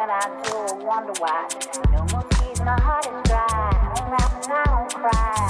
and I do wonder why. No more tears, my heart is dry. I don't laugh and I don't cry.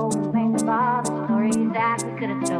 told, think about the stories that we could have told.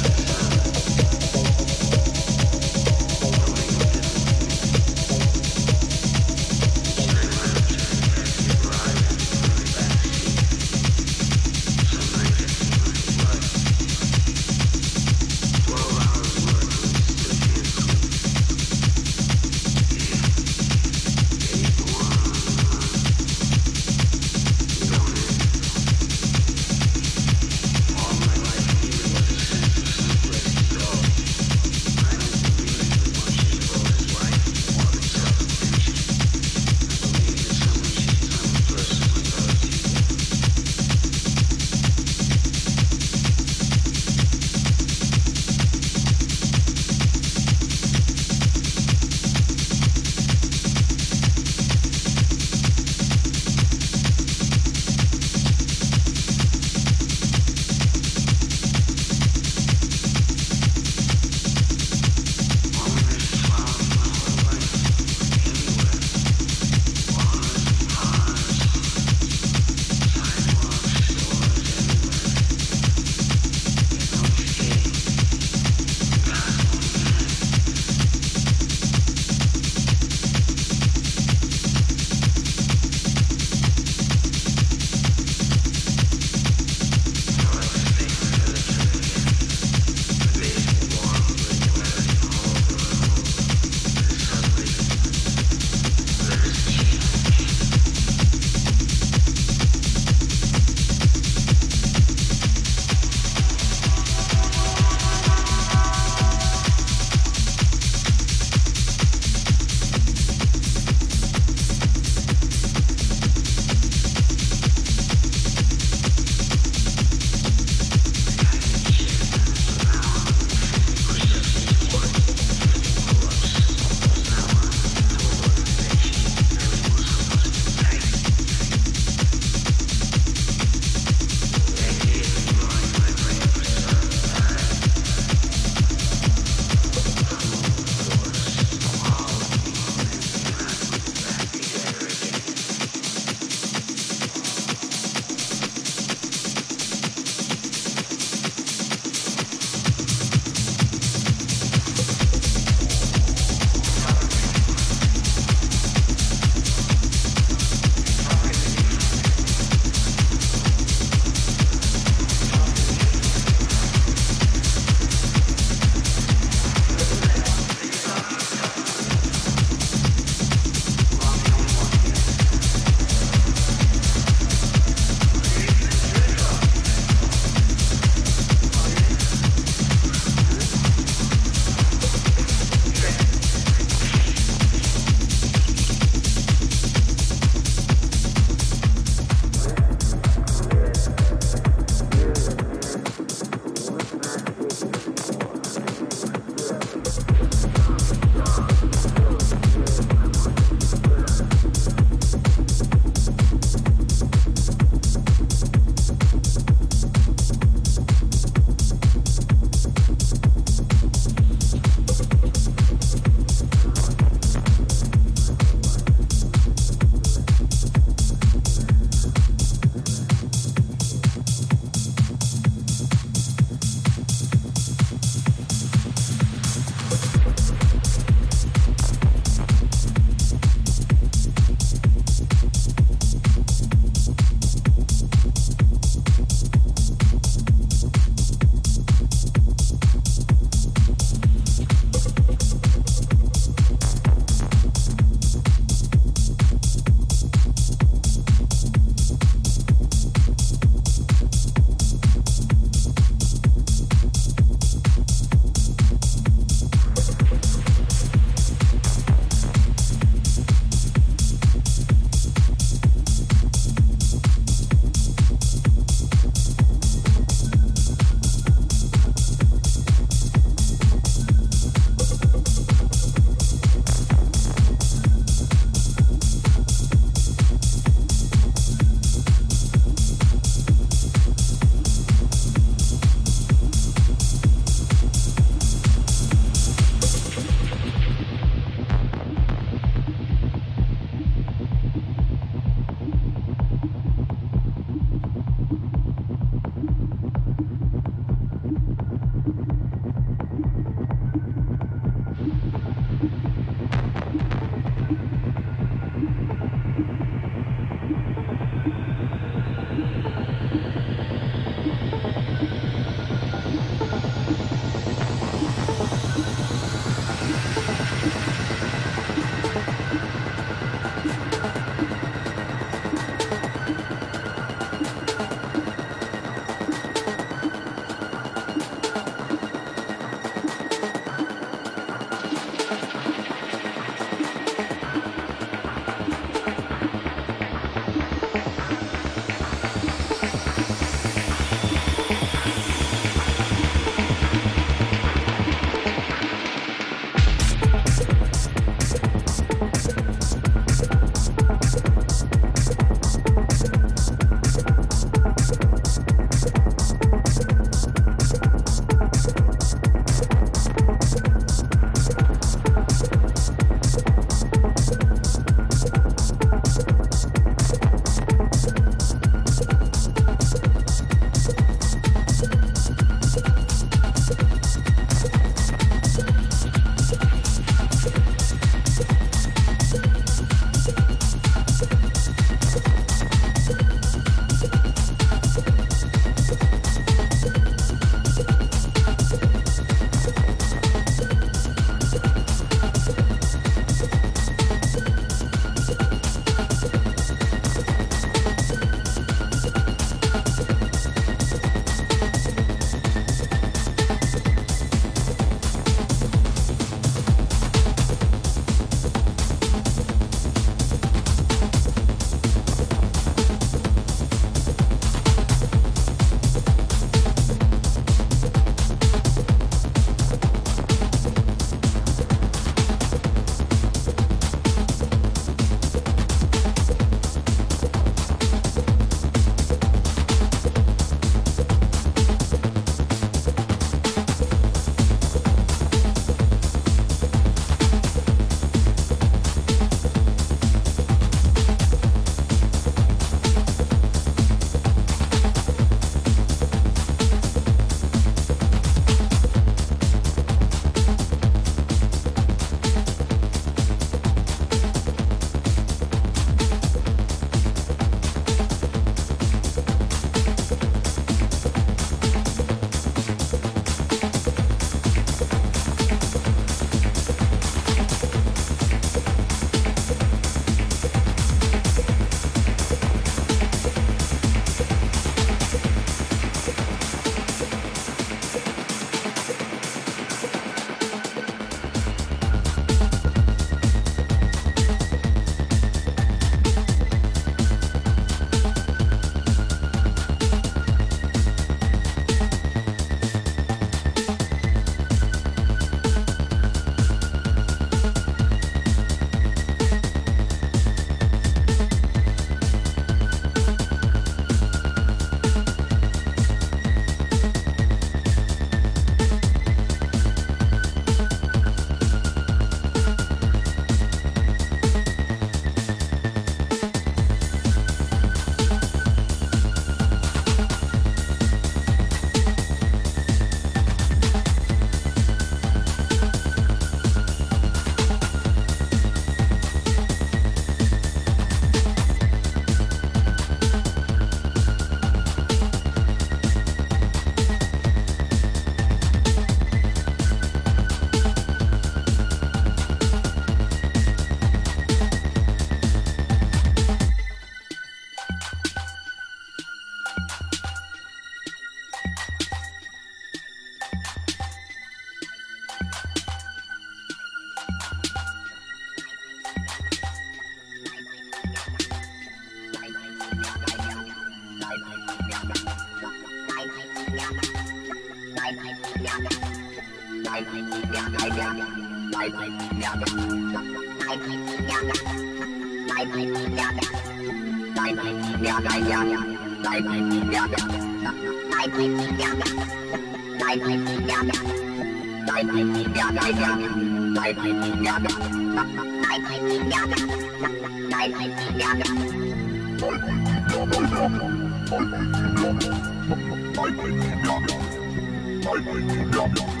Bye-bye.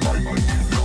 Bye-bye.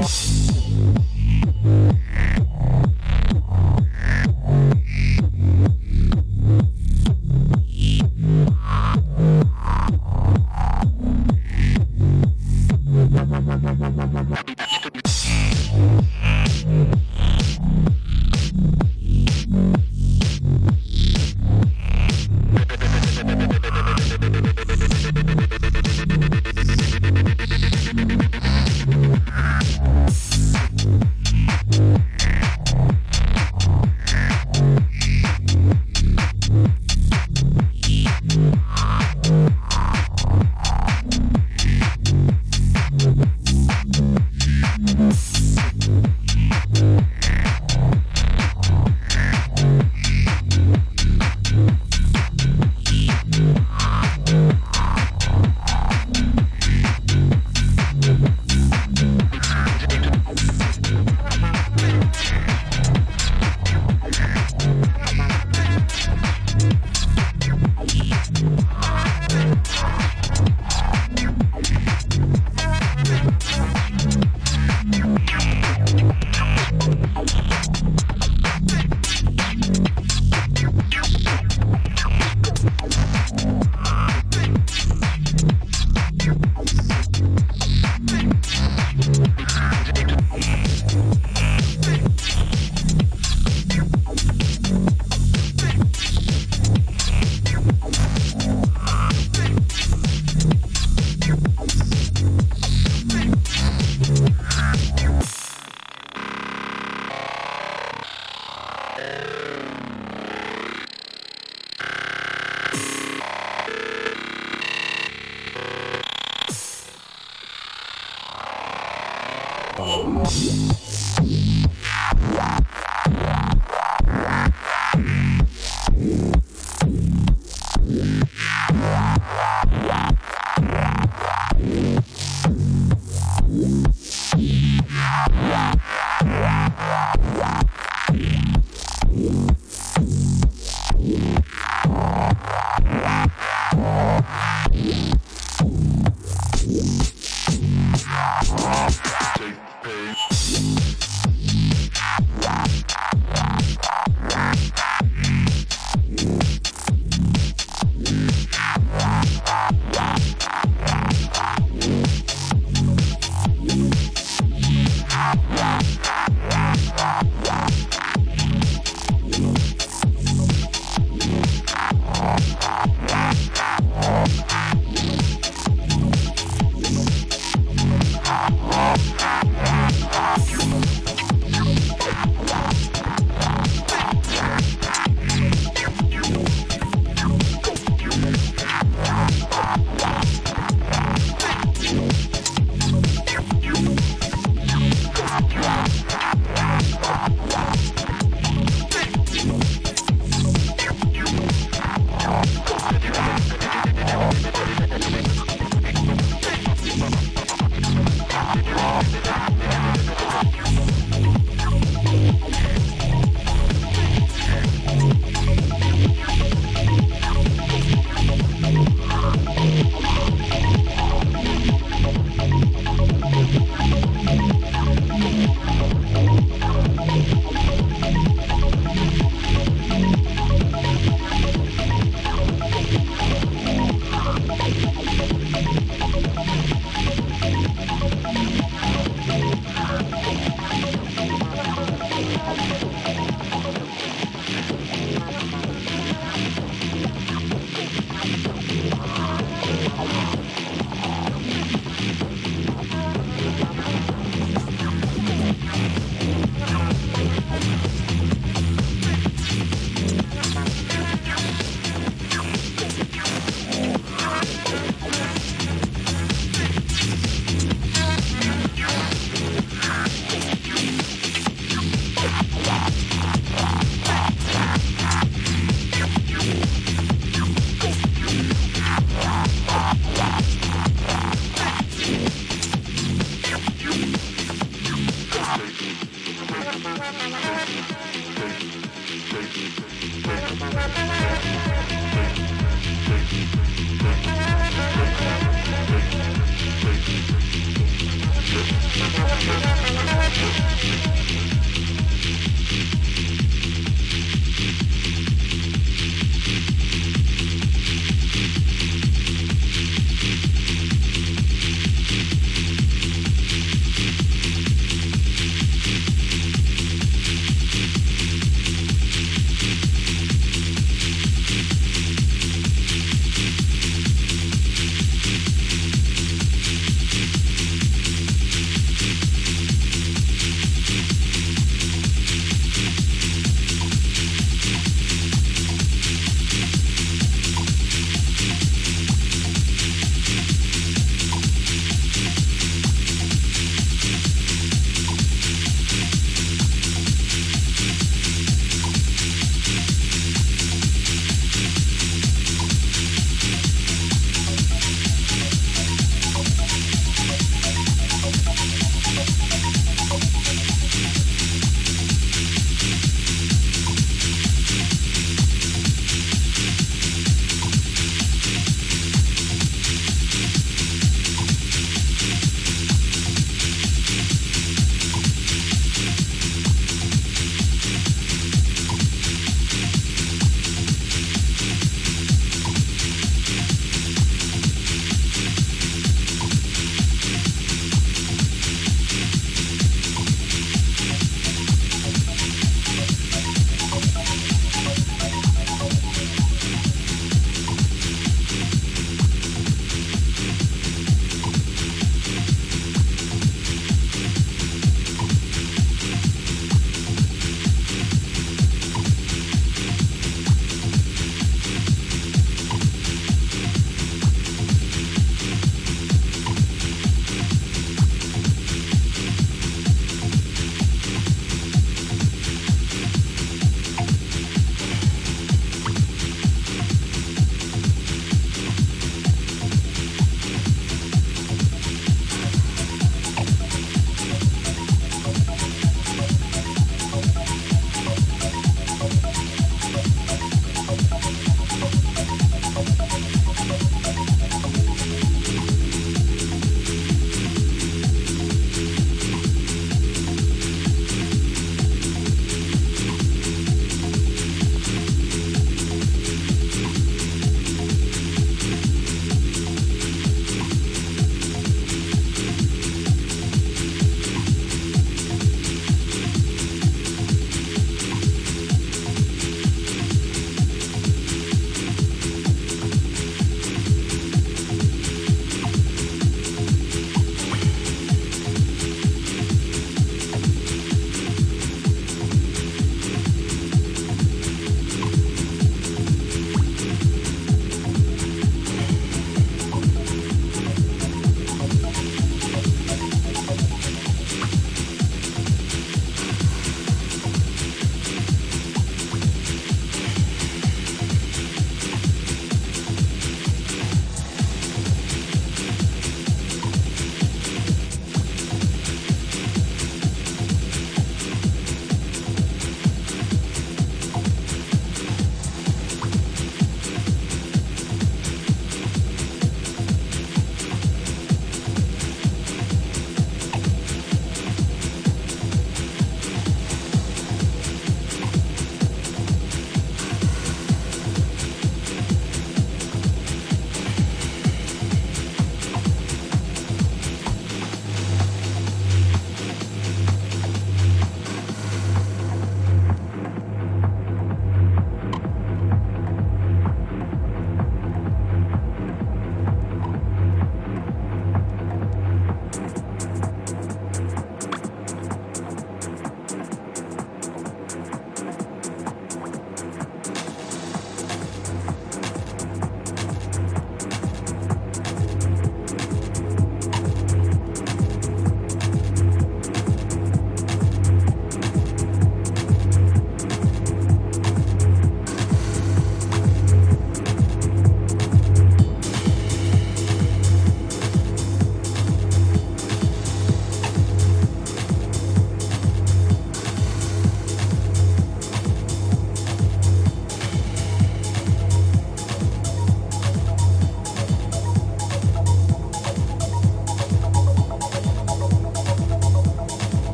Yeah.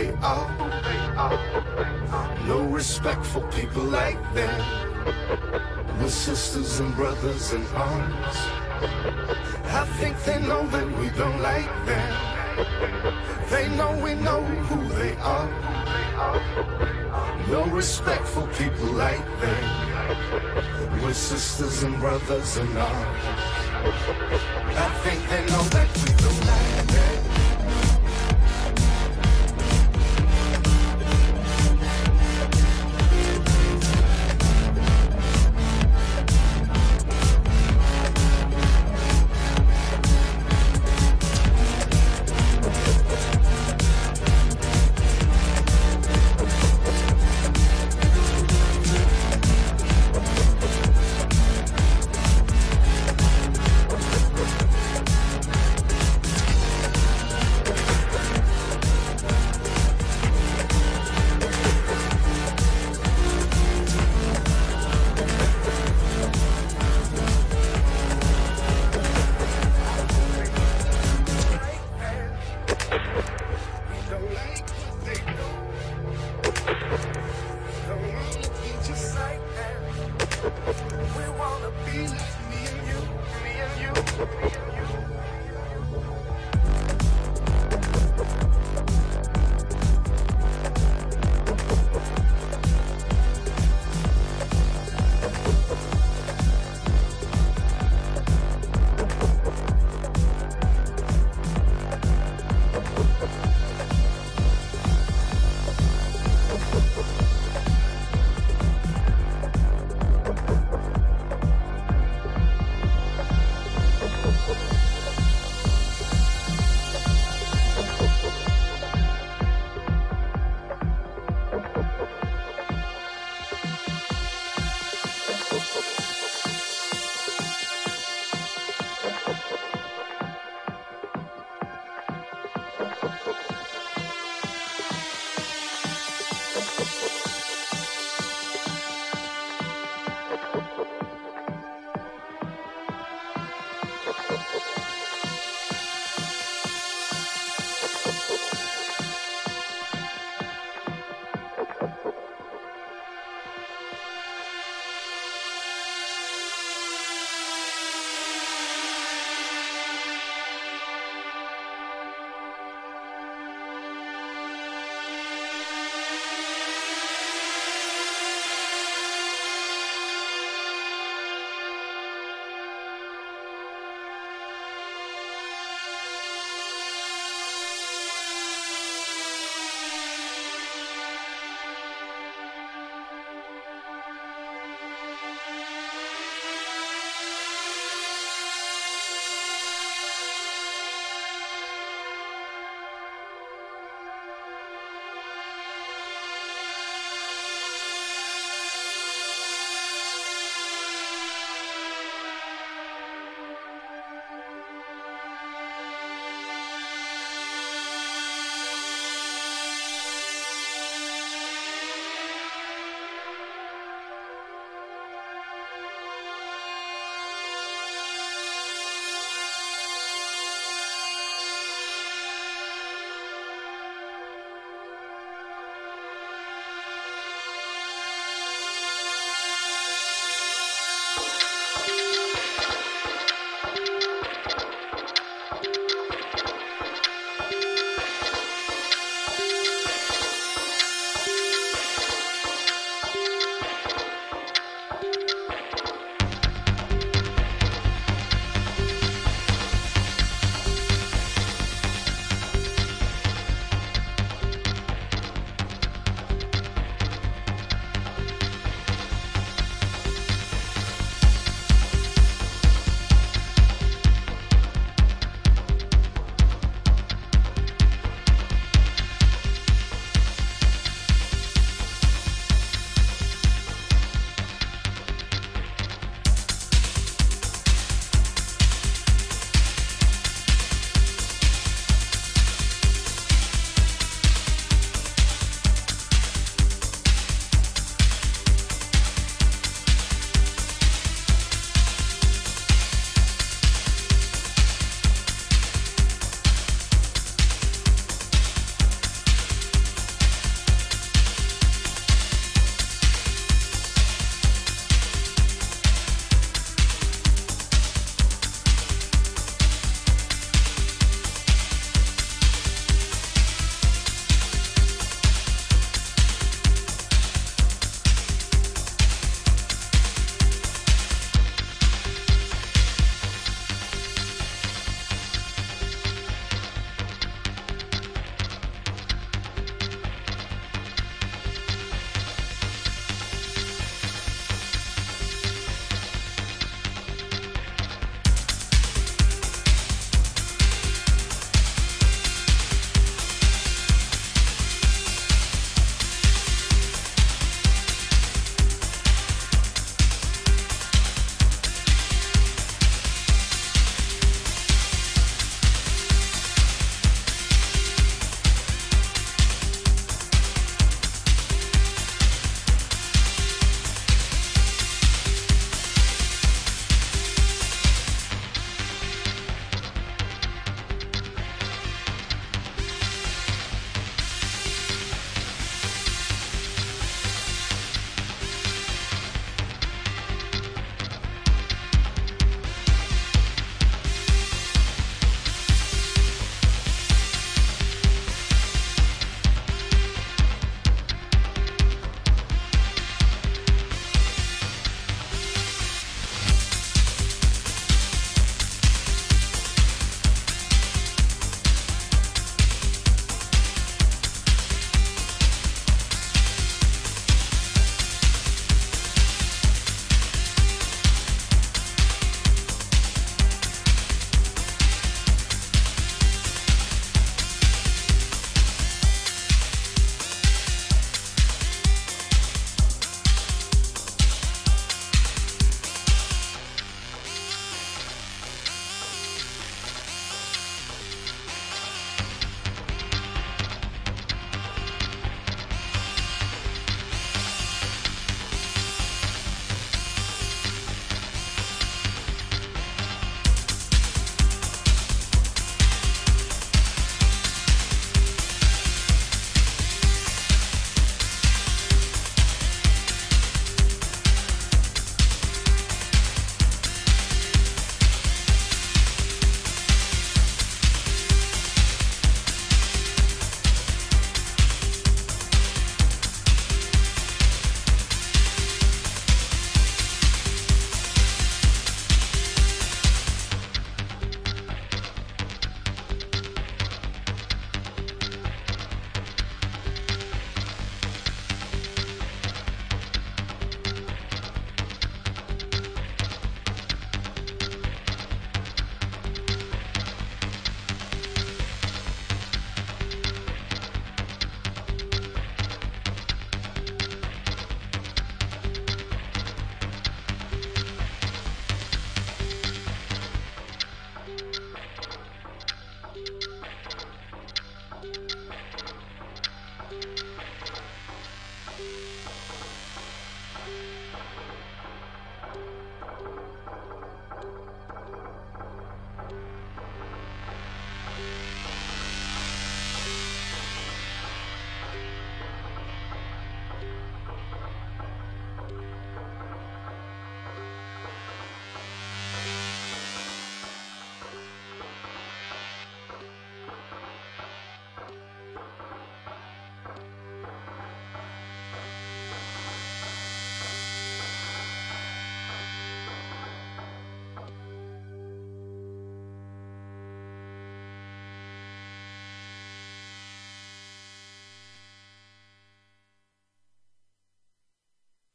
They are. No respect for people like them. We're sisters and brothers in arms. I think they know that we don't like them. They know we know who they are. No respect for people like them. We're sisters and brothers in arms. I think they know that we don't like them.